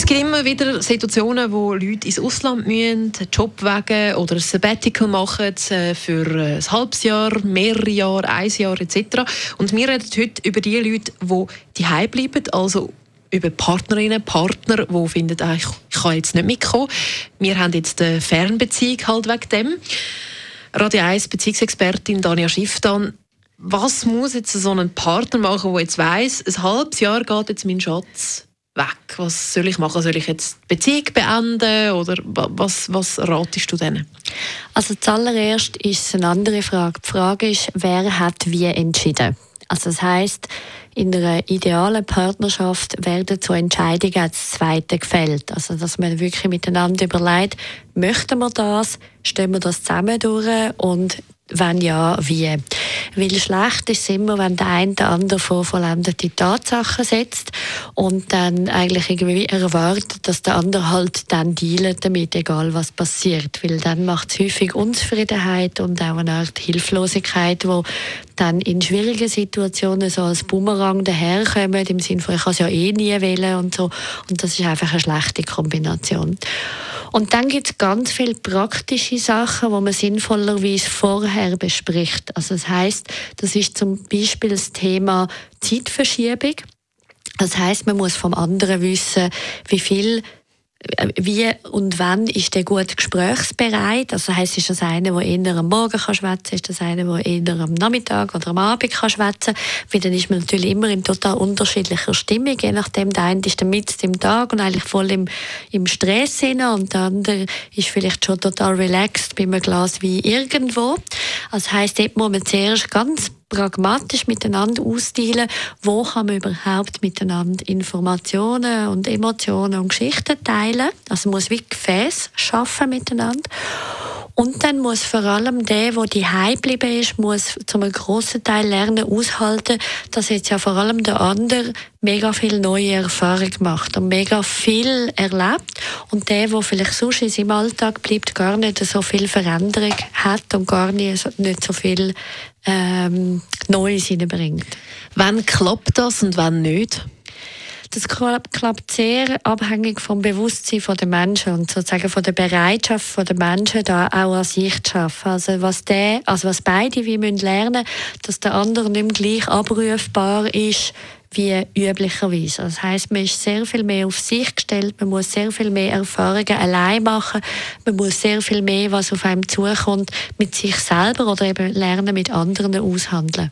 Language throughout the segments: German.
Es gibt immer wieder Situationen, wo Leute ins Ausland müssen, einen Job wegen oder ein Sabbatical machen äh, für ein halbes Jahr, mehrere Jahre, ein Jahr etc. Und wir reden heute über die Leute, die die bleiben, also über Partnerinnen, Partner, die finden, ah, ich, ich kann jetzt nicht mitkommen. Wir haben jetzt eine Fernbeziehung halt wegen dem. Radio 1 Beziehungsexpertin Dania Schifftan. Was muss jetzt so ein Partner machen, der jetzt weiss, ein halbes Jahr geht jetzt mein Schatz weg? Was soll ich machen? Soll ich jetzt die Beziehung beenden oder was, was ratest du denen? Also zuallererst ist es eine andere Frage. Die Frage ist, wer hat wie entschieden? Also das heißt, in einer idealen Partnerschaft werden zu Entscheidungen als Zweite gefällt. Also dass man wirklich miteinander überlegt, möchten wir das, stellen wir das zusammen durch und wenn ja, wie. Weil schlecht ist es immer, wenn der eine den anderen vor vollendete Tatsachen setzt und dann eigentlich irgendwie erwartet, dass der andere halt dann dealt damit, egal was passiert. Weil dann macht es häufig Unzufriedenheit und auch eine Art Hilflosigkeit, wo dann in schwierigen Situationen so als Bumerang daherkommen, im Sinne von, ich kann es ja eh nie wählen und so. Und das ist einfach eine schlechte Kombination. Und dann gibt es ganz viele praktische Sachen, wo man sinnvollerweise vorher bespricht. Also das heißt, das ist zum Beispiel das Thema Zeitverschiebung. Das heißt, man muss vom anderen wissen, wie viel wie und wann ist der gut gesprächsbereit? Also heisst, ist das einer, der eher am Morgen kann schwätzen, ist das einer, der eher am Nachmittag oder am Abend kann schwätzen? Weil dann ist man natürlich immer in total unterschiedlicher Stimmung, je nachdem, der eine ist dann mitten im Tag und eigentlich voll im, im Stress hinein und der andere ist vielleicht schon total relaxed bei einem Glas wie irgendwo. Also heisst, dort muss man zuerst ganz pragmatisch miteinander austeilen, wo kann man überhaupt miteinander Informationen und Emotionen und Geschichten teilen. Also man muss wie Gefäß schaffen miteinander. Und dann muss vor allem der, der die geblieben ist, muss zum grossen Teil lernen, aushalten, dass jetzt ja vor allem der andere mega viel neue Erfahrung macht und mega viel erlebt. Und der, der vielleicht sonst in seinem Alltag bleibt, gar nicht so viel Veränderung hat und gar nicht, nicht so viel ähm, Neues hineinbringt. Wann klappt das und wann nicht? Das klappt sehr abhängig vom Bewusstsein der Menschen und sozusagen von der Bereitschaft der Menschen, da auch an sich zu schaffen. Also was, der, also was beide wie müssen lernen, dass der andere nicht mehr gleich abrufbar ist wie üblicherweise. Das heißt, man ist sehr viel mehr auf sich gestellt, man muss sehr viel mehr Erfahrungen allein machen, man muss sehr viel mehr, was auf einem zukommt, mit sich selber oder eben lernen, mit anderen aushandeln.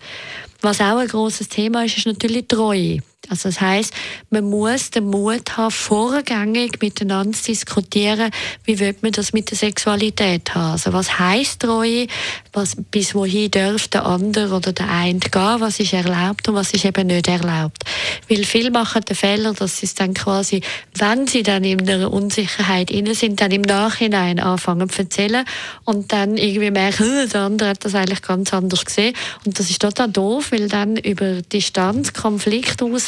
Was auch ein großes Thema ist, ist natürlich Treue. Also das heißt, man muss den Mut haben, vorgängig miteinander zu diskutieren, wie wird man das mit der Sexualität haben. Also was heißt Treue? Was, bis wohin darf der andere oder der eine gehen? Was ist erlaubt und was ist eben nicht erlaubt? Weil viele machen den Fehler, dass sie dann quasi, wenn sie dann in einer Unsicherheit inne sind, dann im Nachhinein anfangen zu erzählen und dann irgendwie merken, der andere hat das eigentlich ganz anders gesehen. Und das ist total doof, weil dann über Distanz, Konflikt aus